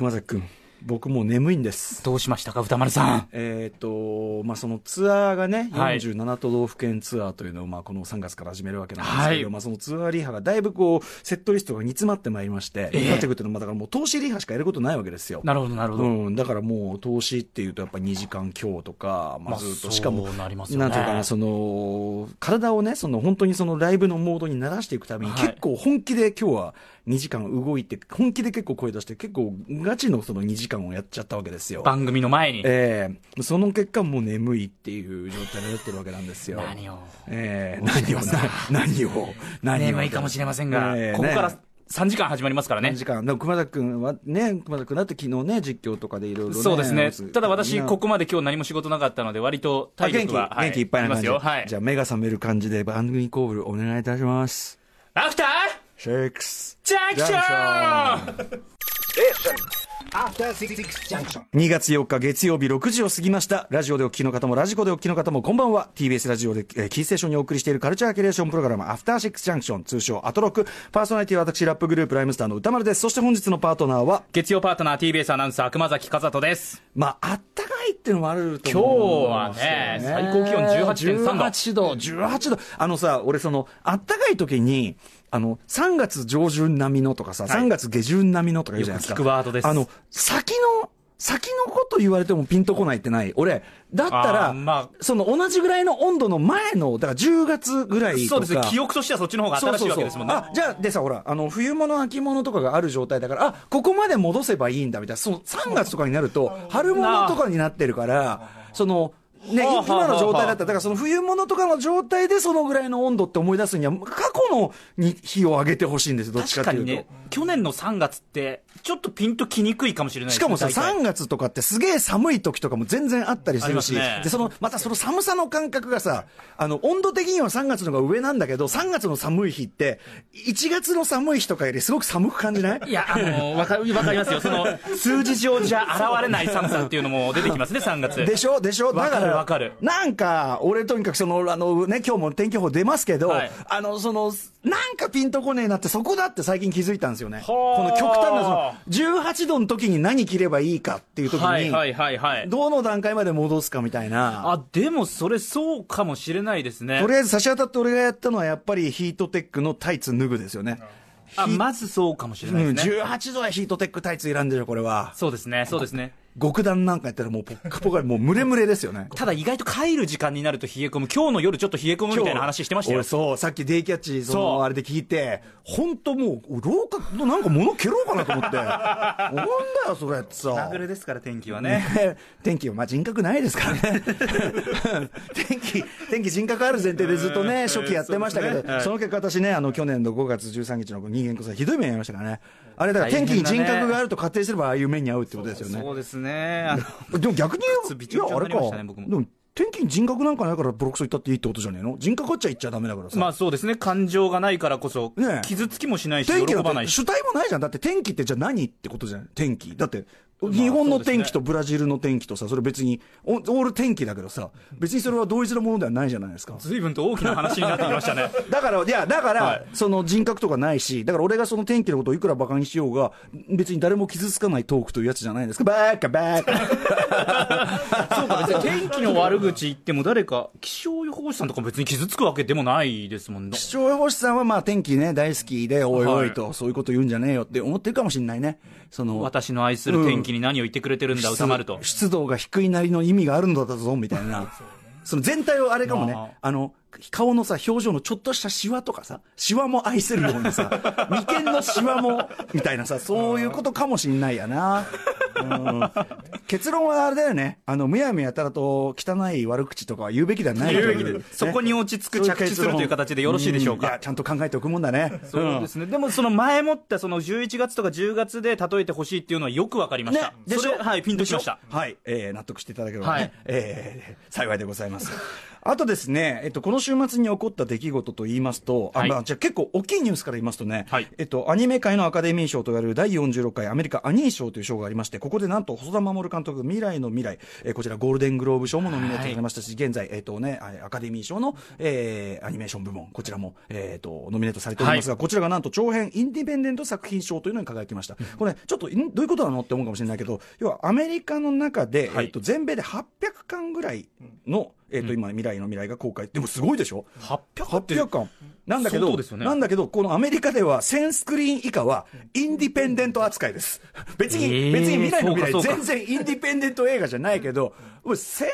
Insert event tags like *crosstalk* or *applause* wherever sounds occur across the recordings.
熊崎君、僕もう眠いんです。どうしましたか、歌丸さん。えっ、と、まあ、そのツアーがね、はい47都道府県ツアーというのを、まあ、この3月から始めるわけなんですけど、はいまあ、そのツアーリハがだいぶこう、セットリストが煮詰まってまいりまして、ええ煮詰まってくるっていうのは、まあだからもう投資リハしかやることないわけですよ。なるほど、なるほど。うん、だからもう投資っていうとやっぱ2時間強とか、まあ、まあずっと、しかも、なねなんていうかな、その、体をね、その本当にそのライブのモードに慣らしていくために、はい結構本気で今日は2時間動いて、本気で結構声出して、結構ガチのその2時間をやっちゃったわけですよ。番組の前に。ええその結果もう眠いっていう状態になってるわけなんですよ。何を？ええ何を、な *laughs* 何を、何を。眠いかもしれませんが、ええここからね3時間始まりますからね何。時間、でも熊崎君はね、熊崎君だって昨日ね、実況とかでいろいろね。そうですね。ただ私、ここまで今日何も仕事なかったので、割と体力は、あ元気、元気いっぱいな感じ。ますよ。はい。じゃあ、目が覚める感じで番組コールお願いいたします。アフターシックス。ジャンクション After Six Junction. 2月4日月曜日6時を過ぎました。ラジオでお聞きの方もラジコでお聞きの方もこんばんは。TBS ラジオで、えーキーステーションにお送りしているカルチャーキュレーションプログラムアフターシックスジャンクション通称アトロク。パーソナリティは私ラップグループライムスターの宇多丸です。そして本日のパートナーは、月曜パートナー TBS アナウンサー熊崎風斗です。まあ、あったかいっていうのもあると今日思う。はね、最高気温18.3度。18度、18度。あのさ、俺その、あったかい時に、あの、3月上旬並みのとかさ、い3月下旬並みのとか言うじゃないですか。聞くワードですあの、先の、先のこと言われてもピンとこないってない？俺、だったあら、ーまあその同じぐらいの温度の前の、だから10月ぐらいとか。そうですね、記憶としてはそっちの方が新しいわけですもんね。あ、じゃあ、でさ、ほら、あの、冬物、秋物とかがある状態だから、あ、ここまで戻せばいいんだ、みたいな。その3月とかになると、春物とかになってるから、その、ね、今の状態だったら、だからその冬物とかの状態でそのぐらいの温度って思い出すには、過去のに日を上げてほしいんですよ、どっちかっていうと。確かにね、去年の3月って、ちょっとピンときにくいかもしれないしかもさ、大体3月とかってすげえ寒い時とかも全然あったりするし、ねで、その、またその寒さの感覚がさ、あの、温度的には3月の方が上なんだけど、3月の寒い日って、1月の寒い日とかよりすごく寒く感じない？いや、あの、わか、わかりますよ。その、数字上じゃ現れない寒さっていうのも出てきますね、3月。でしょでしょだわかるわかるなんか、俺とにかくその、あのね、今日も天気予報出ますけど、はいあの、その、なんかピンとこねえなって、そこだって最近気づいたんですよね。こはあの極端な、その、18度の時に何着ればいいかっていう時に、はいはいはいはい。どの段階まで戻すかみたいな。あ、でもそれそうかもしれないですねと。りあえず差し当たって俺がやったのはやっぱりヒートテックのタイツ脱ぐですよね。あ、まずそうかもしれないうん、ですね。18度はヒートテックタイツいらんでしょ、これは。そうですね、そうですね。極暖なんかやったらもうポッカポカ、もうムレムレですよね。ただ意外と帰る時間になると冷え込む。今日の夜ちょっと冷え込むみたいな話してましたよ俺。そう、さっきデイキャッチ、その、あれで聞いて、本当もう、廊下のなんか物蹴ろうかなと思って。なんだよ、それってさ。まぐれですから、天気はね。ね、天気は、まあ、人格ないですからね。*laughs* 天気、天気人格ある前提でずっとね、初期やってましたけど、その結果私ね、あの、去年の5月13日の人間こそひどい目に遭いましたからね。あれだから天気に人格があると仮定すればああいう目に遭うってことですよね。そうですね。でも逆に言う、びちょびちょになりましたね僕もでも天気に人格なんかないからボロクソ言ったっていいってことじゃねえの？人格あっちゃ言っちゃダメだからさ。まあそうですね、感情がないからこそ傷つきもしないし、喜ばないし。主体もないじゃん。だって天気ってじゃあ何ってことじゃん。天気。だって、日本の天気とブラジルの天気とさ、それ別に、オオール天気だけどさ、別にそれは同一のものではないじゃないですか。随分と大きな話になってきましたね。*laughs* だから、いや、だから、はいその人格とかないし、だから俺がその天気のことをいくら馬鹿にしようが、別に誰も傷つかないトークというやつじゃないですか。バーカバーカ。*laughs* そうか、別に天気の悪口言っても誰か、気象予報士さんとか別に傷つくわけでもないですもんね。気象予報士さんはまあ天気ね、大好きで、おいおいと、そういうこと言うんじゃねえよって思ってるかもしれないね。その、私の愛する天気に何を言ってくれてるんだ、歌丸と。湿度が低いなりの意味があるんだぞ、みたいな。*laughs* その全体をあれかもね、まあの、顔のさ、表情のちょっとしたシワとかさ、シワも愛せるようにさ、*laughs* 眉間のシワも、みたいなさ、そういうことかもしんないやな。うん、結論はあれだよね。あの、むやみやたらと汚い悪口とかは言うべきではない言でそこに落ち着く着地するという形でよろしいでしょうか？んいや、ちゃんと考えておくもんだね。そうですね。でもその前もったその11月とか10月で例えてほしいっていうのはよくわかりました。ね、でしょ？はい、ピンときました。はい、えー、納得していただければね、はいえー幸いでございます。あとですね、えっと、この週末に起こった出来事と言いますと、あはい。まあ、じゃあ結構大きいニュースから言いますとね、はい。えっと、アニメ界のアカデミー賞と言われる第46回アメリカアニー賞という賞がありまして、ここでなんと細田守監監督、未来の未来、えーこちらゴールデングローブ賞もノミネートされましたし、現在、えっ、とね、あアカデミー賞の、えーアニメーション部門、こちらも、えっ、と、ノミネートされておりますが、こちらがなんと長編インディペンデント作品賞というのに輝きました。これ、ちょっと、んどういうことなのって思うかもしれないけど、要はアメリカの中で、はい。えっ、と、全米で800巻ぐらいの、えっ、と、今、未来の未来が公開。でもすごいでしょ？800 800巻。なんだけど、ねなんだけど、このアメリカでは1000スクリーン以下はインディペンデント扱いです。別に、えー別に未来の未来全然インディペンデント映画じゃないけど、もう1000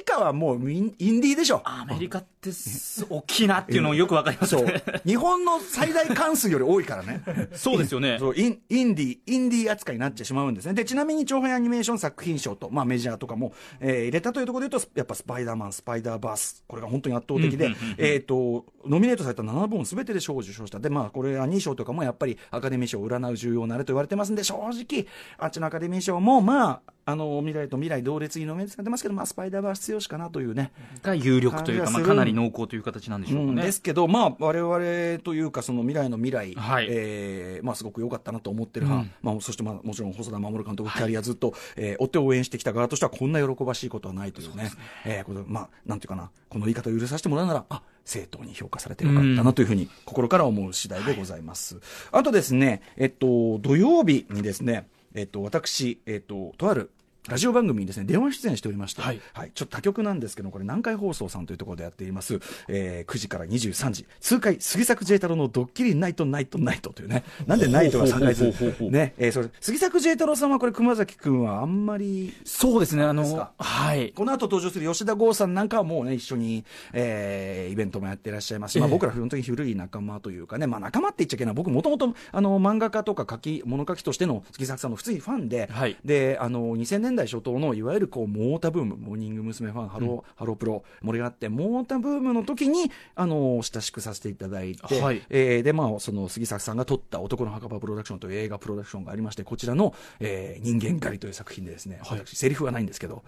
以下はもうインインディーでしょ。アメリカってす大きいなっていうのよくわかりますそうね。。日本の最大関数より多いからね。そうですよね。そうインインディー、インディー扱いになってしまうんですね。で、ちなみに長編アニメーション作品賞と、まあメジャーとかも、えー入れたというところで言うと、やっぱスパイダーマン、スパイダーバース、これが本当に圧倒的で、えっ、と、ノミネートされた7本すべてで賞を受賞した。で、まあこれアニー賞とかもやっぱりアカデミー賞を占う重要なあれと言われてますんで、正直、あっちのアカデミー賞も、まあ、あの、未来と未来同列にノミネートされてますけど、まあスパイダーバース強しかなというね。が有力というか、まあ、かなり濃厚という形なんでしょうかね。うんですけど、まあ、我々というか、その未来の未来、はい。えーまあ、すごく良かったなと思ってる派、うん。まあ、そして、まあ、もちろん細田守監督、キャリアずっと、えー追って応援してきた側としては、こんな喜ばしいことはないというね、えーこれまあ、なんていうかな、この言い方を許させてもらうなら、あ正当に評価されてよかったなというふうに、心から思う次第でございます。あとですね、えっと、土曜日にですね、えっと、私、えっと、とある、ラジオ番組にですね、電話出演しておりまして、はい。はい、ちょっと他局なんですけど、これ南海放送さんというところでやっています、えー9時から23時、痛快杉作 J 太郎のドッキリナイトナイトナイトというね、なんでナイトが3回ずほうほうほうほうね、えーそれ、杉作 J 太郎さんはこれ熊崎くんはあんまり、そうですね、あのはい。この後登場する吉田剛さんなんかはもうね、一緒に、えーイベントもやってらっしゃいます。し、まあええ。僕ら本当に古い仲間というかね、まあ仲間って言っちゃいけない、僕もともと、あの、漫画家とか書き、物書きとしての杉作さんの普通にファンで、はい。で、あの、2000年代初頭のいわゆるこう、モーヲタブーム、モーニング娘。ファン、ハロー、ハロープロ、盛り上がって、モーヲタブームの時に、あの、親しくさせていただいて、はい。えーで、まあ、その杉作さんが撮った男の墓場プロダクションという映画プロダクションがありまして、こちらの、えー人間狩りという作品でですね、はい。私、セリフはないんですけど、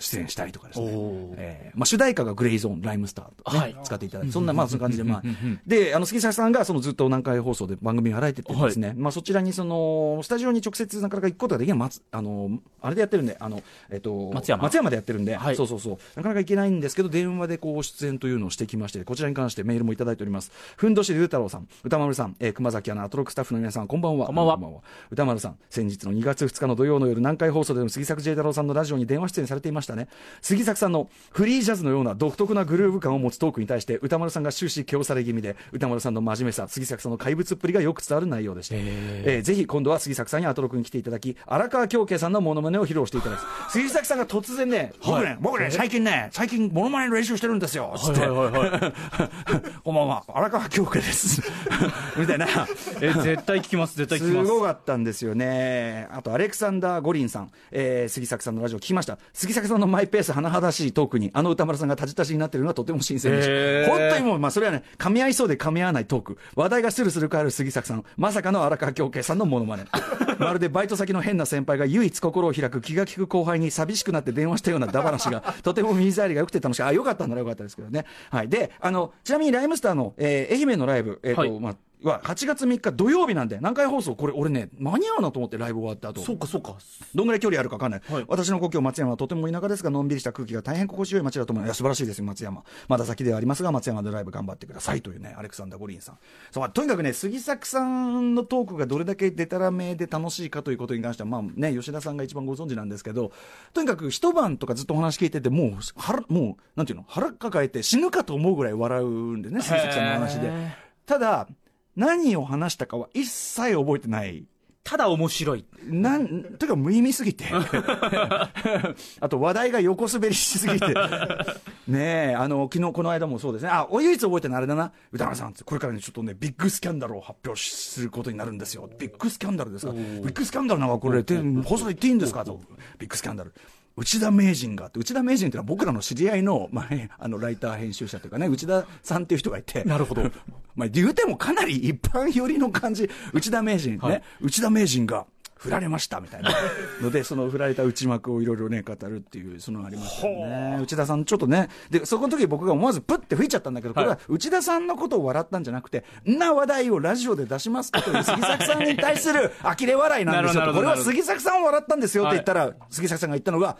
出演したりとかですね。えー。まあ、主題歌がグレイゾーン、ライムスターとかね、はい。使っていただいて、そんな、まあ、そんな感じで、まあ。で、あの、杉作さんが、そのずっと南海放送で番組がられててですね、まあ、そちらに、その、スタジオに直接なかなか行くことができない、松、あの、あれでやってるんで、あの、えっと、松山。松山でやってるんで、はい。そうそうそう、なかなか行けないんですけど、電話でこう、出演というのをしてきまして、こちらに関してメールもいただいております。ふんどしりゅうたろうさん、歌丸さん、えー熊崎アナ、アトロックスタッフの皆さん、こんばんは。こんばんは。歌丸さん、先日の2月2日の土曜の夜、南海放送での杉作 J 太郎さんのラジオに電話出演されていましたね。杉作さんのフリージャズのような独特なグルーヴ感を持つトークに対して、歌丸さんが終始強され気味で、歌丸さんの真面目さ、杉作さんの怪物っぷりがよく伝わる内容でした。えーぜひ今度は杉作さんにアトロクに来ていただき、荒川京慶さんのモノマネを披露していただき、杉作さんが突然ね、僕ね、僕ね、最近ね、最近モノマネの練習してるんですよ、つって。*laughs* こんばんは、荒川京慶です。*laughs* みたいな。え、絶対聞きます、絶対聞きすます。ごかったんですよね。あと、アレクサンダー・ゴリンさん、えー杉作さんのラジオ聞きました。杉作さんのマイペース、甚だしいトークに、あの歌丸さんがたじたしになってるのはとても新鮮でした。本当にもう、まあ、それはね、噛み合いそうで噛み合わないトーク。話題がスルスル変わる杉作さん、まさかの荒川京慶さんのモノマネ。*laughs* まるでバイト先の変な先輩が唯一心を開く気が利く後輩に寂しくなって電話したようなダ話が、*laughs* とても耳障りが良くて楽しい。あ、よかったならよかったですけどね。はい。で、あの、ちなみにライムスターの、えー愛媛のライブ、えっ、と、はいまあ、は8月3日土曜日なんで、南海放送、これ俺ね、間に合うなと思ってライブ終わった後。そうか、そうか。どんぐらい距離あるか分かんない、はい。私の故郷松山はとても田舎ですがのんびりした空気が大変心地よい街だと思います素晴らしいですよ松山。まだ先ではありますが松山でライブ頑張ってくださいというねアレクサンダー・ゴリンさん。そうまあとにかくね杉作さんのトークがどれだけデタラメで楽しいかということに関してはまあね吉田さんが一番ご存知なんですけどとにかく一晩とかずっとお話聞いててもう腹もうなんていうの腹抱えて死ぬかと思うぐらい笑うんでね杉作さんの話で。ただ何を話したかは一切覚えてないただ面白い。なん、というか無意味すぎて。*laughs* あと話題が横滑りしすぎて。ねえ、あの、昨日この間もそうですね。あ、唯一覚えてるのあれだな。歌丸さん、これからね、ちょっとね、ビッグスキャンダルを発表することになるんですよ。ビッグスキャンダルですか？ビッグスキャンダルなんかこれ、て放送で言っていいんですか？と。ビッグスキャンダル。内田名人があって、内田名人っていうのは僕らの知り合いの、*laughs* まあね、あの、ライター編集者というかね、内田さんっていう人がいて。なるほど。*laughs* まあ、言うてもかなり一般寄りの感じ。内田名人ね。内田名人が、振られましたみたいなので、その振られた内幕をいろいろね、語るっていう、そのがありましたよね。内田さん、ちょっとね、で、そこの時僕が思わずプッて吹いちゃったんだけど、これは内田さんのことを笑ったんじゃなくて、んな話題をラジオで出しますことに、杉作さんに対する呆れ笑いなんですよと。これは杉作さんを笑ったんですよって言ったら、杉作さんが言ったのが、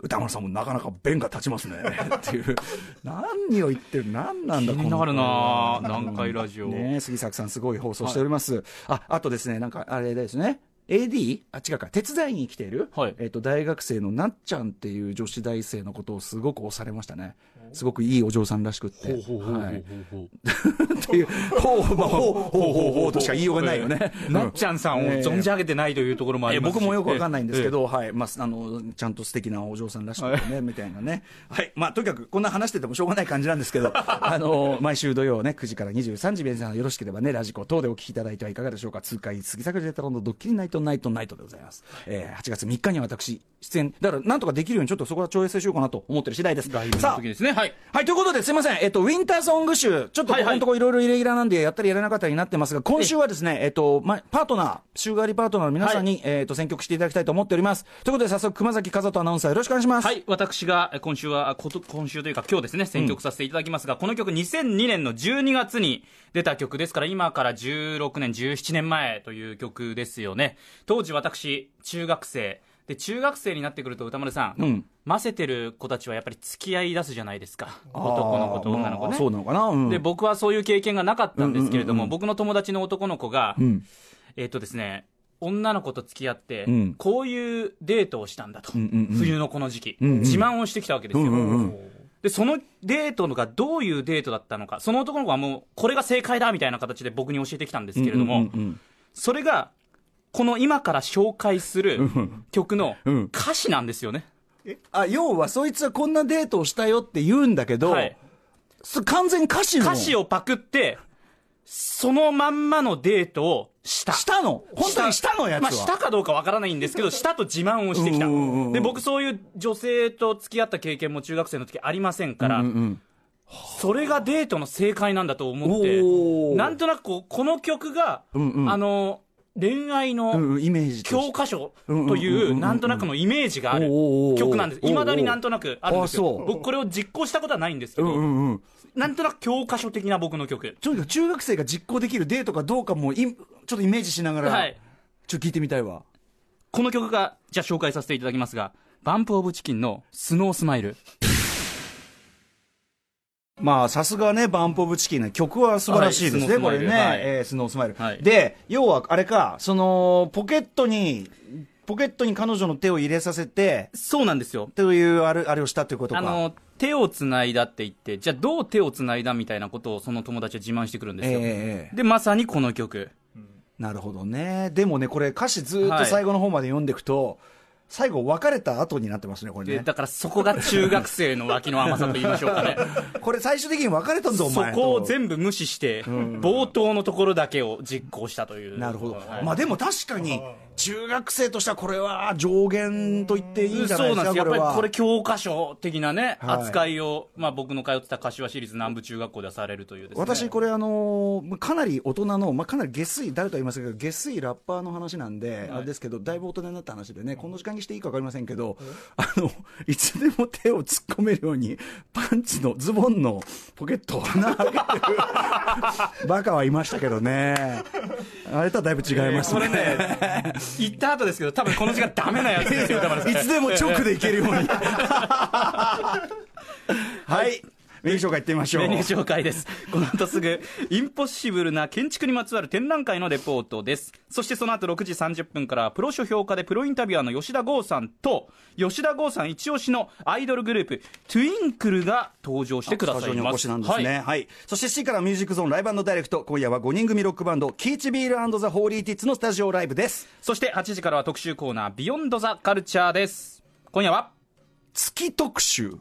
歌丸さんもなかなか弁が立ちますね *laughs* っていう、何を言ってる、何なんだ、気になるな南海ラジオ。ね杉作さん、すごい放送しております。あ、あとですね、なんか、あれですね。AD? あ、違うか、手伝いに来ている、はいえっ、と、大学生のなっちゃんっていう女子大生のことをすごく押されましたね。すごくいいお嬢さんらしくって。はい。*laughs* っていう、ほう、まあ、ほう、ほう、ほう、ほうとしか言いようがないよね。なっちゃんさんを存じ上げてないというところもあえりますし僕もよくわかんないんですけど、はい、まあ、あの、ちゃんと素敵なお嬢さんらしくてね、みたいなね。はい、まあ、とにかく、こんな話しててもしょうがない感じなんですけど、あの、毎週土曜ね、9時から23時、皆さんよろしければね、ラジコ等でお聞きいただいてはいかがでしょうか。通海杉作ジェタロンのドッキリナイトナイトナイトでございます。えー、8月3日には私、出演、だから、なんとかできるように、ちょっとそこは調整しようかなと思ってる次第です。さあ時ですね。はい。はい、ということで、すみません。えっと、ウィンターソング集、ちょっとここのとこいろいろイレギュラーなんで、やったりやらなかったりになってますが、今週はですね、えっと、ま、パートナー、週替わりパートナーの皆さんに、えっと、選曲していただきたいと思っております。ということで、早速、熊崎和人アナウンサーよろしくお願いします。はい、私がえ今週は、あこと今週というか今日ですね、選曲させていただきますが、この曲2002年の12月に出た曲ですから、今から16年、17年前という曲ですよね。当時私、中学生。で、中学生になってくると歌丸さん、うん混ぜてる子たちはやっぱり付き合い出すじゃないですか。男の子と女の子ね。まあそうなのかな。うん。で、僕はそういう経験がなかったんですけれども、僕の友達の男の子が、うん。えっ、とですね、女の子と付き合って、うんこういうデートをしたんだと、冬のこの時期、自慢をしてきたわけですよ、でそのデートがどういうデートだったのか、その男の子はもう、これが正解だみたいな形で僕に教えてきたんですけれども、それが、この今から紹介する曲のうん。歌詞なんですよね。あ、要は、そいつはこんなデートをしたよって言うんだけど、はい。そ完全に歌詞の。歌詞をパクって、そのまんまのデートをした。したの？本当にした。のやつは？まあ、したかどうかわからないんですけど、したと自慢をしてきた。で、僕そういう女性と付き合った経験も中学生の時ありませんから、うんうんそれがデートの正解なんだと思ってなんとなくこうこの曲が、うんうん。あの、恋愛うんの教科書というなんとなくのイメージがある曲なんです。おーおー未だになんとなくあるんですよ。僕これを実行したことはないんですけど。なんとなく教科書的な僕の曲。とにかく中学生が実行できるデートかどうかもいちょっとイメージしながら、はい。ちょっと聞いてみたいわ。この曲が、じゃあ紹介させていただきますが、バンプオブチキンのスノースマイル。まあ、さすがね、バンプオブチキンね、曲は素晴らしいですね、はいこれね、スノースマイルはいえースノースマイル、はいで、要は、あれか、その、ポケットに、ポケットに彼女の手を入れさせて、そうなんですよ。という、あれ、あれをしたということか。あの、手をつないだって言って、じゃあどう手をつないだみたいなことをその友達は自慢してくるんですよ。ええええで、まさにこの曲。なるほどね。でもね、これ歌詞ずーっはいと最後の方まで読んでいくと、最後別れた後になってますね、これね。でだからそこが中学生の脇の甘さと言いましょうかね。*laughs* これ最終的に別れたぞ、おそ前。こを全部無視して、冒頭のところだけを実行したという。なるほど。はいまあでも確かに、中学生としてはこれは上限と言っていいんじゃないですか、そうなんですやっぱりはこれ教科書的なね、はい扱いを、まあ僕の通ってた柏市立南部中学校ではされるという。私、これ、あのーかなり大人の、まあ、かなり下水、誰とは言いませんけど、下水ラッパーの話なんで、あれですけど、だいぶ大人になった話でね、この時間にしていいか分かりませんけど、あのいつでも手を突っ込めるように、パンツのズボンのポケットを穴開けてる。バカはいましたけどね、あれとはだいぶ違いますこれね、言った後ですけど、多分この時間ダメなやつですよ、いつでも直でいけるように。*laughs* *laughs* はい。メニュー紹介いってみましょう。メニュー紹介です。この後すぐ、インポッシブルな建築にまつわる展覧会のレポートです。そしてその後6時30分から、プロ書評家でプロインタビュアーの吉田豪さんと、吉田豪さん一押しのアイドルグループ、トゥインクルが登場してくだスタジオにおさいます。越しなんですね。ははいい。そして7時からミュージックゾーンライブダイレクト。今夜は5人組ロックバンド、キーチビールザ・ホーリーティッツのスタジオライブです。そして8時からは特集コーナー、ビヨンド・ザ・カルチャーです。今夜は、月特集。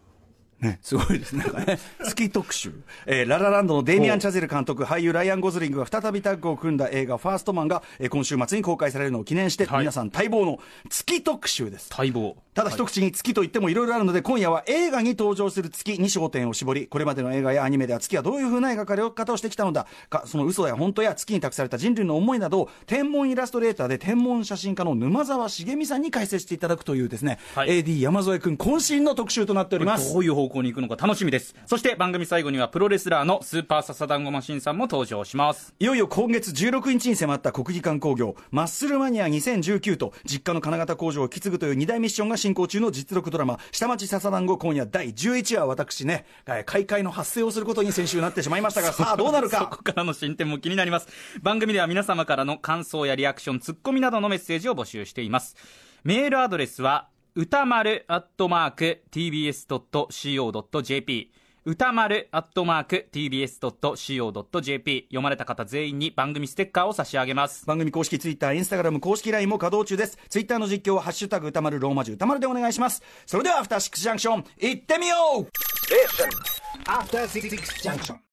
ね、すごいですね。なんかね月特集。えーララランドのデイミアン・チャゼル監督、俳優ライアン・ゴズリングが再びタッグを組んだ映画、ファーストマンが、えー今週末に公開されるのを記念して、はい皆さん待望の月特集です。待望。ただ一口に月と言ってもいろいろあるので、今夜は映画に登場する月に焦点を絞り、これまでの映画やアニメでは月はどういう風な描かれ方をしてきたのだか、その嘘や本当や月に託された人類の思いなどを、天文イラストレーターで天文写真家の沼沢茂美さんに解説していただくというですね、はい AD 山添君渾身の特集となっております。どういう方向に行くのか楽しみです。そして番組最後にはプロレスラーのスーパーササダンゴマシンさんも登場します。いよいよ今月16日に迫った国技館工業、マッスルマニア2019と、実家の金型工場を引き継ぐという2大ミッションが進行中の実録ドラマ、下町笹団子今夜第11話、私ね、えー開会の発生をすることに先週なってしまいましたが、*laughs* さあどうなるそかこからの進展も気になります。番組では皆様からの感想やリアクション、ツッコミなどのメッセージを募集しています。メールアドレスは、歌丸アットマーク tbs.co.jp 歌丸アットマーク tbs.co.jp 読まれた方全員に番組ステッカーを差し上げます。番組公式ツイッター、インスタグラム公式 LINE も稼働中です。ツイッターの実況は、ハッシュタグ歌丸ローマ字歌丸でお願いします。それでは、アフターシックスジャンクション、行ってみよう Station. After Six Junction.